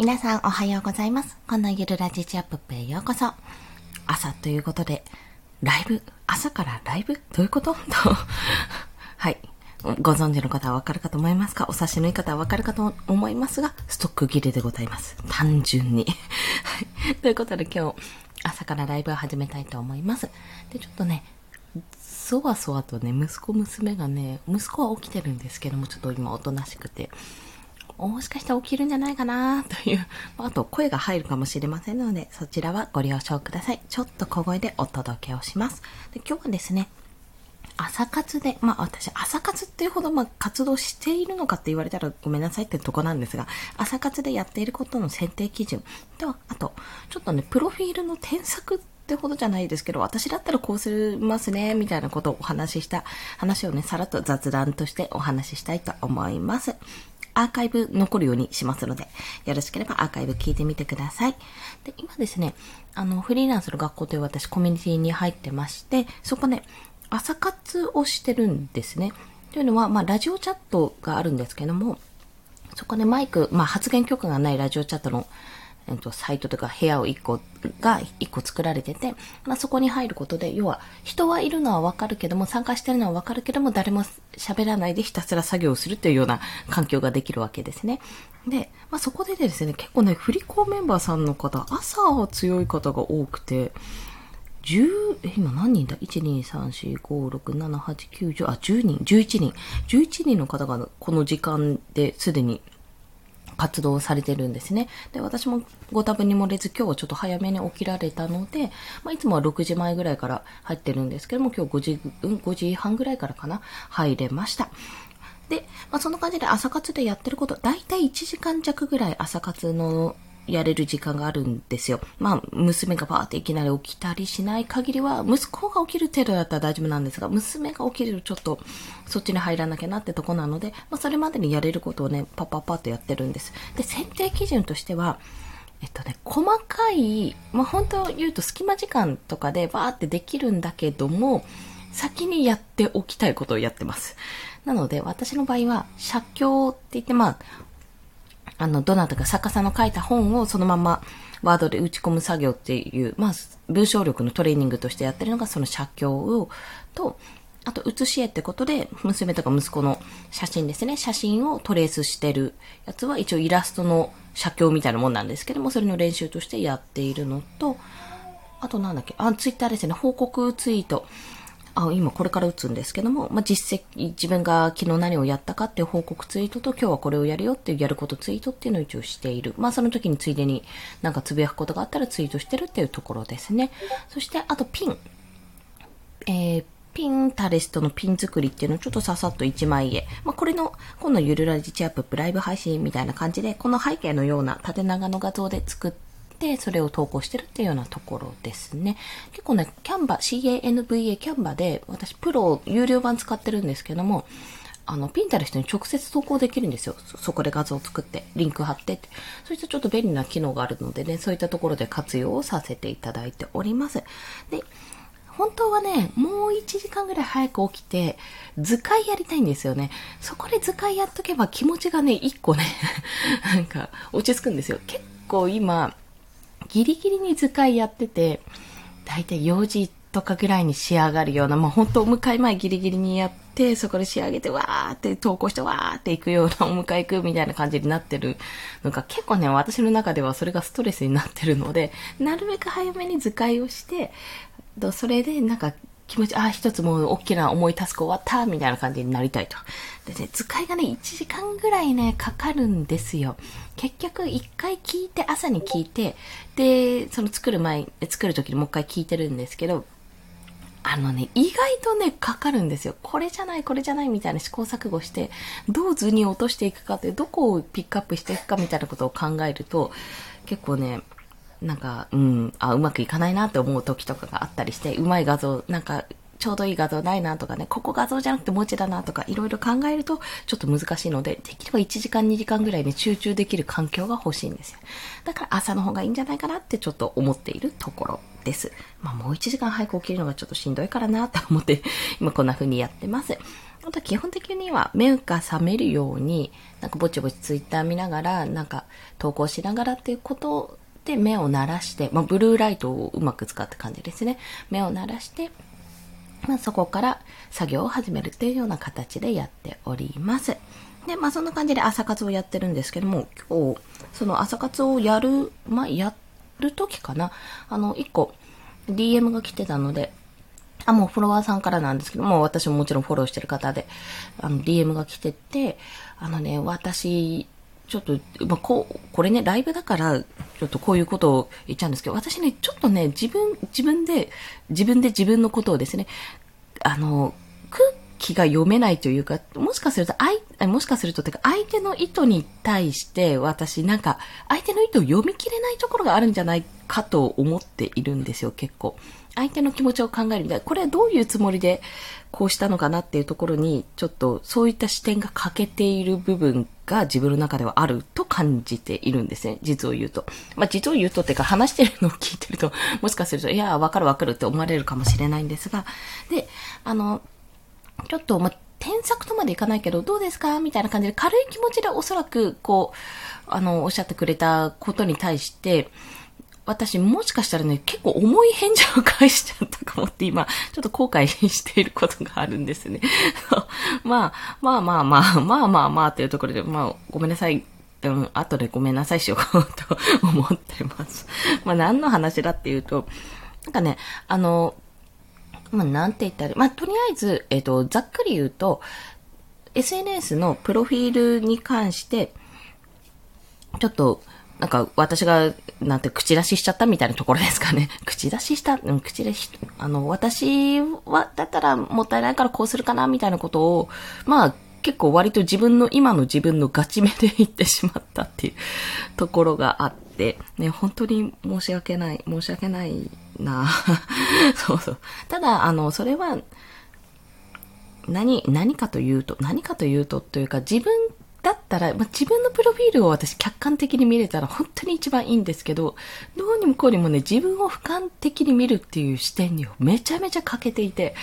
皆さんおはようございます。このゆるラジチアップへようこそ。朝ということで、ライブ朝からライブ？どういうこと？と はい。ご存知の方はわかるかと思いますか？お察しのいい方はわかるかと思いますが、ストック切れでございます。単純に。はい。ということで今日、朝からライブを始めたいと思います。で、ちょっとね、そわそわとね、息子娘がね、息子は起きてるんですけども、ちょっと今おとなしくて、もしかしたら起きるんじゃないかな という、あと声が入るかもしれませんので、そちらはご了承ください。ちょっと小声でお届けをします。で今日はですね、朝活で、まあ私、朝活っていうほどまあ活動しているのかって言われたらごめんなさいってとこなんですが、朝活でやっていることの選定基準と、あと、ちょっとね、プロフィールの添削ってほどじゃないですけど、私だったらこうしますね、みたいなことをお話しした、話をね、さらっと雑談としてお話ししたいと思います。アーカイブ残るようにしますので、よろしければアーカイブ聞いてみてください。で、今ですね、あの、フリーランスの学校という私コミュニティに入ってまして、そこね、朝活をしてるんですね。というのは、まあ、ラジオチャットがあるんですけども、そこでマイク、まあ、発言許可がないラジオチャットの、えっと、サイトとか部屋を1個が1個作られてて、まあ、そこに入ることで、要は人はいるのはわかるけども、参加してるのはわかるけども、誰も喋らないでひたすら作業するというような環境ができるわけですね。で、まあ、そこでですね、結構ね、振り子メンバーさんの方、朝は強い方が多くて、10、今何人だ ?1、2、3、4、5、6、7、8、9、10、あ、10人、11人。11人の方がこの時間ですでに活動されてるんですね。で、私もご多分に漏れず今日はちょっと早めに起きられたので、まあ、いつもは6時前ぐらいから入ってるんですけども、今日5時、うん、5時半ぐらいからかな、入れました。で、まあ、そんな感じで朝活でやってること、だいたい1時間弱ぐらい朝活のやれる時間があるんですよ。まあ、娘がバーっていきなり起きたりしない限りは、息子が起きる程度だったら大丈夫なんですが、娘が起きるとちょっとそっちに入らなきゃなってとこなので、まあ、それまでにやれることをね、パッパッパッとやってるんです。で、選定基準としては、えっとね、細かい、まあ、本当言うと隙間時間とかでバーってできるんだけども、先にやっておきたいことをやってます。なので、私の場合は、写経って言って、まあ、あの、どなたか作家さんの書いた本をそのままワードで打ち込む作業っていう、まあ、文章力のトレーニングとしてやってるのがその写経を、と、あと、写し絵ってことで、娘とか息子の写真ですね。写真をトレースしてるやつは一応イラストの写経みたいなもんなんですけども、それの練習としてやっているのと、あとなんだっけ、あ、ツイッターですね。報告ツイート。あ、今これから打つんですけども、まあ、実績、自分が昨日何をやったかっていう報告ツイートと今日はこれをやるよっていうやることツイートっていうのを一応している。まあその時についでになんかつぶやくことがあったらツイートしてるっていうところですね。そしてあとピン。えーピンタレストのピン作りっていうのをちょっとささっと1枚へ。まあ、これの、今度ゆるラジチアップライブ配信みたいな感じで、この背景のような縦長の画像で作って、て、それを投稿してるっていうようなところですね。結構ね、キャンバ、CANVA キャンバで、私プロ有料版使ってるんですけども、あの、ピンタレストに直接投稿できるんですよ。そこで画像を作って、リンク貼ってって。そういったちょっと便利な機能があるのでね、そういったところで活用をさせていただいております。で、本当はね、もう1時間ぐらい早く起きて、図解やりたいんですよね。そこで図解やっとけば気持ちがね、1個ね なんか落ち着くんですよ。結構今、ギリギリに図解やってて、だいたい4時とかぐらいに仕上がるような、もう本当お迎え前ギリギリにやって、そこで仕上げてわーって投稿してわーって行くようなお迎え行くみたいな感じになってるのが結構ね、私の中ではそれがストレスになってるので、なるべく早めに図解をして、それでなんか気持ち、ああ、一つもう大きな重いタスク終わったみたいな感じになりたいと。でね、図解がね、1時間ぐらいね、かかるんですよ。結局、1回聞いて、朝に聞いて、で、その作る前、作る時にもう一回聞いてるんですけど、あのね、意外とね、かかるんですよ。これじゃない、これじゃないみたいな試行錯誤して、どう図に落としていくかって、どこをピックアップしていくかみたいなことを考えると、結構ね、なんか、うん、あ、うまくいかないなって思う時とかがあったりして、うまい画像、なんか、ちょうどいい画像ないなとかね、ここ画像じゃなくて文字だなとか、いろいろ考えると、ちょっと難しいので、できれば1時間2時間ぐらいね、集中できる環境が欲しいんですよ。だから朝の方がいいんじゃないかなってちょっと思っているところです。まあもう1時間早く起きるのがちょっとしんどいからなと思って、今こんな風にやってます。あと基本的には目が覚めるように、なんかぼちぼちツイッター見ながら、なんか投稿しながらっていうことで目を慣らして、まあブルーライトをうまく使った感じですね。目を慣らして、まあそこから作業を始めるっていうような形でやっております。で、まあそんな感じで朝活をやってるんですけども、今日、その朝活をやる、まあやる時かな、あの、一個 DM が来てたので、あ、もうフォロワーさんからなんですけども、私ももちろんフォローしてる方で、あの、DM が来てて、あのね、私、ちょっと、まあ、こう、これね、ライブだから、ちょっとこういうことを言っちゃうんですけど、私ね、ちょっとね、自分、自分で、自分で自分のことをですね、あの、空気が読めないというか、もしかすると、あい、もしかすると、てか、相手の意図に対して、私、なんか、相手の意図を読み切れないところがあるんじゃないかと思っているんですよ、結構。相手の気持ちを考えるみたいな、これはどういうつもりでこうしたのかなっていうところに、ちょっとそういった視点が欠けている部分が自分の中ではあると感じているんですね。実を言うと。まあ実を言うとっていうか話してるのを聞いてると、もしかすると、いや、わかるわかるって思われるかもしれないんですが、で、あの、ちょっと、まあ、添削とまでいかないけど、どうですか？みたいな感じで軽い気持ちでおそらく、こう、あの、おっしゃってくれたことに対して、私もしかしたらね、結構重い返事を返しちゃったかもって今、ちょっと後悔していることがあるんですね。まあ、まあまあまあ、まあまあまあっていうところで、まあ、ごめんなさい。うん、後でごめんなさいしようと思ってます。まあ何の話だっていうと、なんかね、あの、まあなんて言ったら、まあとりあえず、えっ、ー、と、ざっくり言うと、SNS のプロフィールに関して、ちょっと、なんか私が、なんて口出ししちゃったみたいなところですかね。口出しした、うん、口出し、あの、私は、だったらもったいないからこうするかな、みたいなことを、まあ、結構割と自分の、今の自分のガチめで言ってしまったっていうところがあって、ね、本当に申し訳ない、申し訳ないな そうそう。ただ、あの、それは、何、何かというと、何かというと、というか自分だったら、まあ、自分のプロフィールを私客観的に見れたら本当に一番いいんですけど、どうにもこうにもね、自分を俯瞰的に見るっていう視点にめちゃめちゃ欠けていて、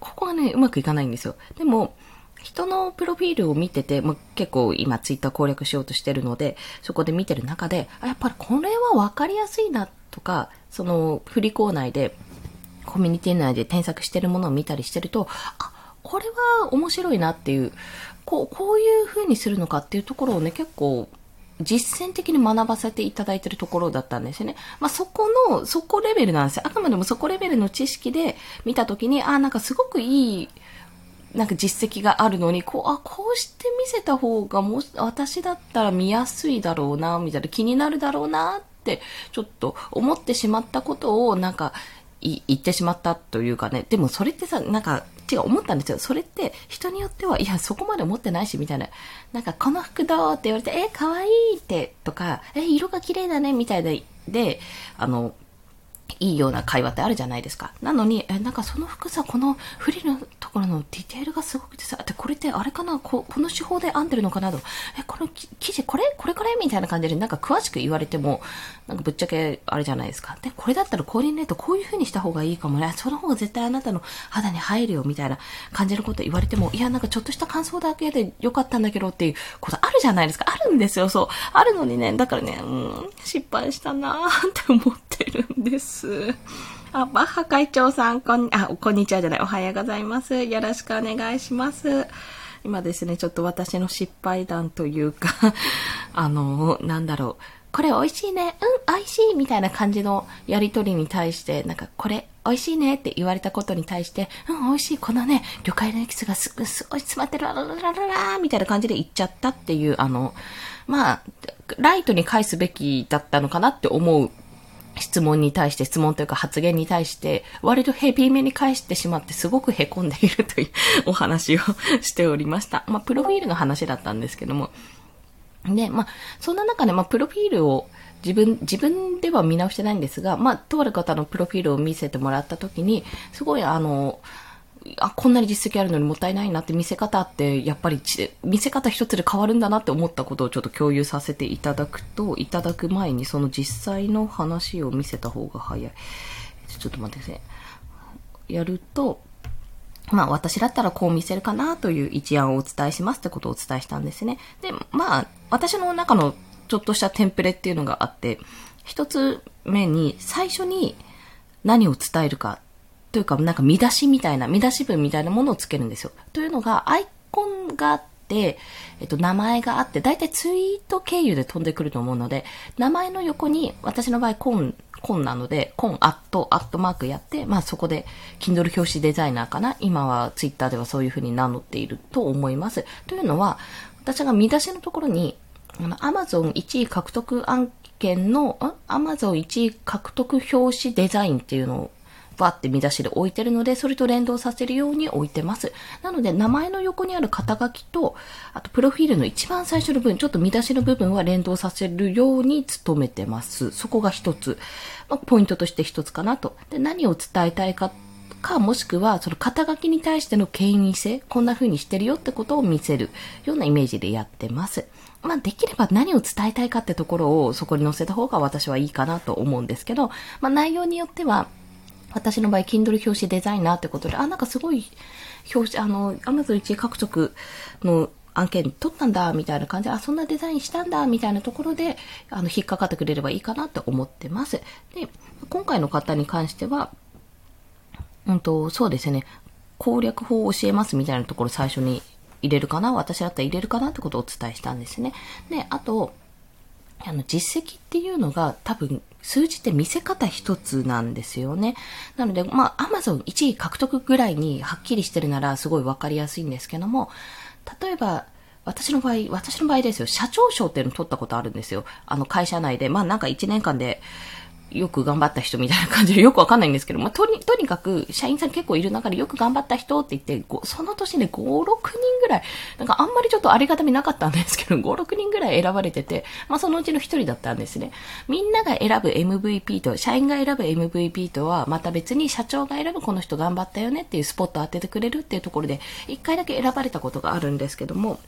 ここがね、うまくいかないんですよ。でも、人のプロフィールを見てて、まあ、結構今ツイッター攻略しようとしてるので、そこで見てる中で、あやっぱりこれは分かりやすいなとか、その振り子内で、コミュニティ内で添削してるものを見たりしてると、あ、これは面白いなっていう、こう、こういう風にするのかっていうところをね、結構、実践的に学ばせていただいてるところだったんですよね。まあ、そこの、そこレベルなんですよ。あくまでもそこレベルの知識で見たときに、あ、なんかすごくいい、なんか実績があるのに、こう、あ、こうして見せた方がも私だったら見やすいだろうな、みたいな気になるだろうなって、ちょっと思ってしまったことを、なんか、言ってしまったというかね。でもそれってさ、なんか、違う、思ったんですよ。それって人によっては、いや、そこまで思ってないし、みたいな。なんか、この服どうって言われて、え、可愛いって、とか、え、色が綺麗だね、みたいで、で、あの、いいような会話ってあるじゃないですか。なのに、え、なんかその服さ、このフリのところのディテールがすごくてさ、で、これってあれかな？ここの手法で編んでるのかなと。え、この生地、これ？これこれみたいな感じで、なんか詳しく言われても、なんかぶっちゃけあれじゃないですか。で、これだったらコーディネートこういう風にした方がいいかもね。その方が絶対あなたの肌に入るよ、みたいな感じのこと言われても、いや、なんかちょっとした感想だけでよかったんだけどっていうことあるじゃないですか。あるんですよ、そう。あるのにね、だからね、うん、失敗したなーって思ってるんです。あ、バッハ会長さん、こん、あ、こんにちはじゃない、おはようございます。よろしくお願いします。今ですね、ちょっと私の失敗談というか あの、なんだろう。これ美味しいね。うん、美味しいみたいな感じのやりとりに対して、なんか、これ美味しいねって言われたことに対して、うん、美味しい。このね、魚介のエキスがす、すごい詰まってる、ラララララみたいな感じで言っちゃったっていう、あの、まあ、ライトに返すべきだったのかなって思う質問に対して、質問というか発言に対して、割とヘビーめに返してしまってすごく凹んでいるというお話をしておりました。まあ、プロフィールの話だったんですけども。で、まあ、そんな中で、まあ、プロフィールを自分、自分では見直してないんですが、まあ、とある方のプロフィールを見せてもらったときに、すごいあの、あ、こんなに実績あるのにもったいないなって見せ方って、やっぱり見せ方一つで変わるんだなって思ったことをちょっと共有させていただくと、いただく前にその実際の話を見せた方が早い。ちょっと待ってください。やると、まあ私だったらこう見せるかなという一案をお伝えしますってことをお伝えしたんですね。で、まあ私の中のちょっとしたテンプレっていうのがあって、一つ目に最初に何を伝えるかというかなんか見出しみたいな、見出し文みたいなものをつけるんですよ。というのがアイコンがあって、えっと、名前があって、だいたいツイート経由で飛んでくると思うので、名前の横に、私の場合、コンコンなので、コンアット、アットマークやって、まあそこで、Kindle 表紙デザイナーかな？今は Twitter ではそういう風に名乗っていると思います。というのは、私が見出しのところに、あの、Amazon 1位獲得案件の、Amazon 1位獲得表紙デザインっていうのをバって見出しで置いてるので、それと連動させるように置いてます。なので、名前の横にある肩書きと、あと、プロフィールの一番最初の部分、ちょっと見出しの部分は連動させるように努めてます。そこが一つ、まあ、ポイントとして一つかなと。で、何を伝えたいかか、もしくは、その肩書きに対しての権威性、こんな風にしてるよってことを見せるようなイメージでやってます。まあ、できれば何を伝えたいかってところをそこに載せた方が私はいいかなと思うんですけど、まあ、内容によっては、私の場合、Kindle 表紙デザイナーってことで、あ、なんかすごい表紙、あの、Amazon 1位獲得の案件取ったんだ、みたいな感じで、あ、そんなデザインしたんだ、みたいなところで、あの、引っかかってくれればいいかなと思ってます。で、今回の方に関しては、うんと、そうですね、攻略法を教えますみたいなところ最初に入れるかな私だったら入れるかなってことをお伝えしたんですね。で、あと、あの、実績っていうのが多分数字って見せ方一つなんですよね。なので、まあ、アマゾン1位獲得ぐらいにはっきりしてるならすごいわかりやすいんですけども、例えば、私の場合、私の場合ですよ、社長賞っていうのを取ったことあるんですよ。あの会社内で。まあなんか1年間で、よく頑張った人みたいな感じでよくわかんないんですけど、まあ、とに、とにかく、社員さん結構いる中でよく頑張った人って言って、その年で5、6人ぐらい、なんかあんまりちょっとありがたみなかったんですけど、5、6人ぐらい選ばれてて、まあ、そのうちの1人だったんですね。みんなが選ぶ MVP と、社員が選ぶ MVP とは、また別に社長が選ぶこの人頑張ったよねっていうスポット当ててくれるっていうところで、1回だけ選ばれたことがあるんですけども、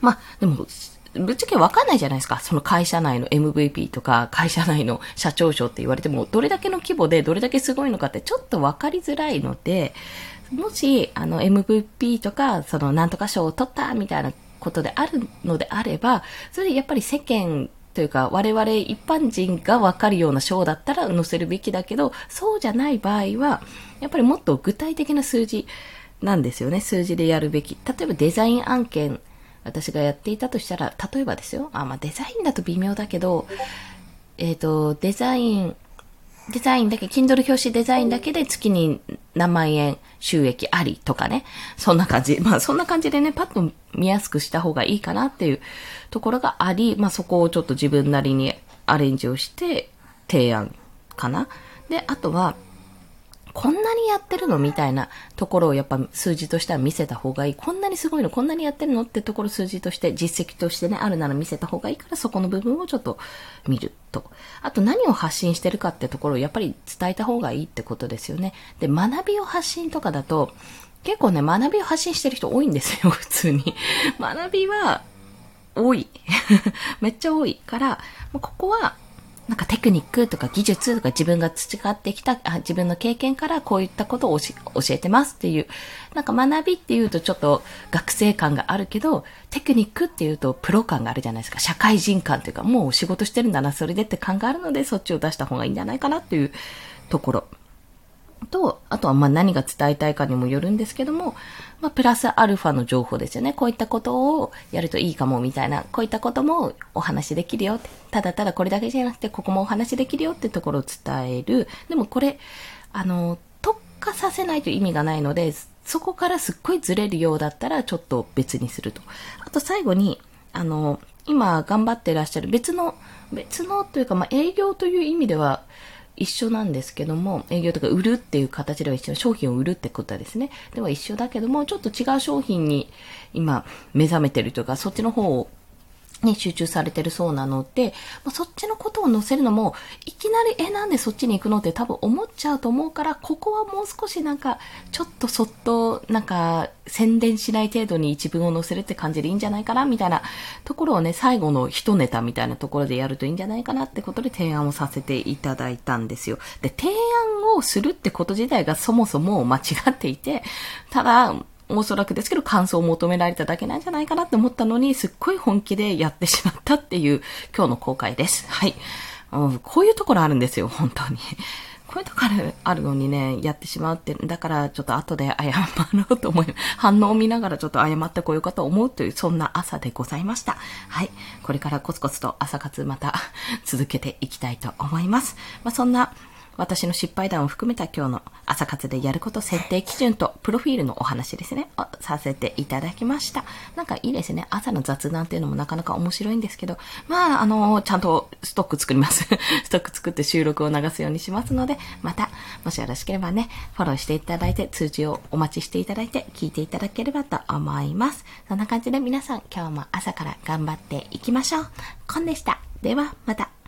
まあ、でも、ぶっちゃけわかんないじゃないですか。その会社内の MVP とか、会社内の社長賞って言われても、どれだけの規模でどれだけすごいのかってちょっとわかりづらいので、もし、あの MVP とか、そのなんとか賞を取ったみたいなことであるのであれば、それでやっぱり世間というか、我々一般人がわかるような賞だったら載せるべきだけど、そうじゃない場合は、やっぱりもっと具体的な数字なんですよね。数字でやるべき。例えばデザイン案件私がやっていたとしたら、例えばですよ。あ、まあ、デザインだと微妙だけど、えっ、ー、と、デザイン、デザインだけ、Kindle 表紙デザインだけで月に何万円収益ありとかね。そんな感じ。まあそんな感じでね、パッと見やすくした方がいいかなっていうところがあり、まあそこをちょっと自分なりにアレンジをして提案かな。で、あとは、こんなにやってるの？みたいなところをやっぱ数字としては見せた方がいい。こんなにすごいの、こんなにやってるのってところ数字として、実績としてね、あるなら見せた方がいいから、そこの部分をちょっと見ると。あと何を発信してるかってところをやっぱり伝えた方がいいってことですよね。で、学びを発信とかだと、結構ね、学びを発信してる人多いんですよ、普通に。学びは、多い。めっちゃ多いから、ここはなんかテクニックとか技術とか自分が培ってきた、あ自分の経験からこういったことを教えてますっていう、なんか学びっていうとちょっと学生感があるけど、テクニックっていうとプロ感があるじゃないですか。社会人感というか、もう仕事してるんだな、それでって感があるので、そっちを出した方がいいんじゃないかなっていうところ。と、あとはまあ何が伝えたいかにもよるんですけども、まあプラスアルファの情報ですよね。こういったことをやるといいかもみたいな、こういったこともお話しできるよって。ただただこれだけじゃなくて、ここもお話しできるよってところを伝える。でもこれ、あの、特化させないと意味がないので、そこからすっごいずれるようだったらちょっと別にすると。あと最後に、あの、今頑張ってらっしゃる別の、別のというか、まあ営業という意味では、一緒なんですけども、営業とか売るっていう形では一緒、商品を売るってことですね。では一緒だけども、ちょっと違う商品に今目覚めてるというか、そっちの方をに集中されてるそうなので、まあ、そっちのことを載せるのも、いきなり、え、なんでそっちに行くのって多分思っちゃうと思うから、ここはもう少しなんか、ちょっとそっと、なんか、宣伝しない程度に一文を載せるって感じでいいんじゃないかな、みたいなところをね、最後の一ネタみたいなところでやるといいんじゃないかなってことで提案をさせていただいたんですよ。で、提案をするってこと自体がそもそも間違っていて、ただ、おそらくですけど感想を求められただけなんじゃないかなって思ったのに、すっごい本気でやってしまったっていう今日の公開です。はい。うん、こういうところあるんですよ、本当に。こういうところあるのにね、やってしまうって、だからちょっと後で謝ろうと思い、反応を見ながらちょっと謝ってこようかと思うという、そんな朝でございました。はい。これからコツコツと朝活また続けていきたいと思います。まあ、そんな、私の失敗談を含めた今日の朝活でやること設定基準とプロフィールのお話ですね、をさせていただきました。なんかいいですね。朝の雑談っていうのもなかなか面白いんですけど、まあ、あの、ちゃんとストック作ります。ストック作って収録を流すようにしますので、また、もしよろしければね、フォローしていただいて、通知をお待ちしていただいて、聞いていただければと思います。そんな感じで皆さん、今日も朝から頑張っていきましょう。コンでした。では、また。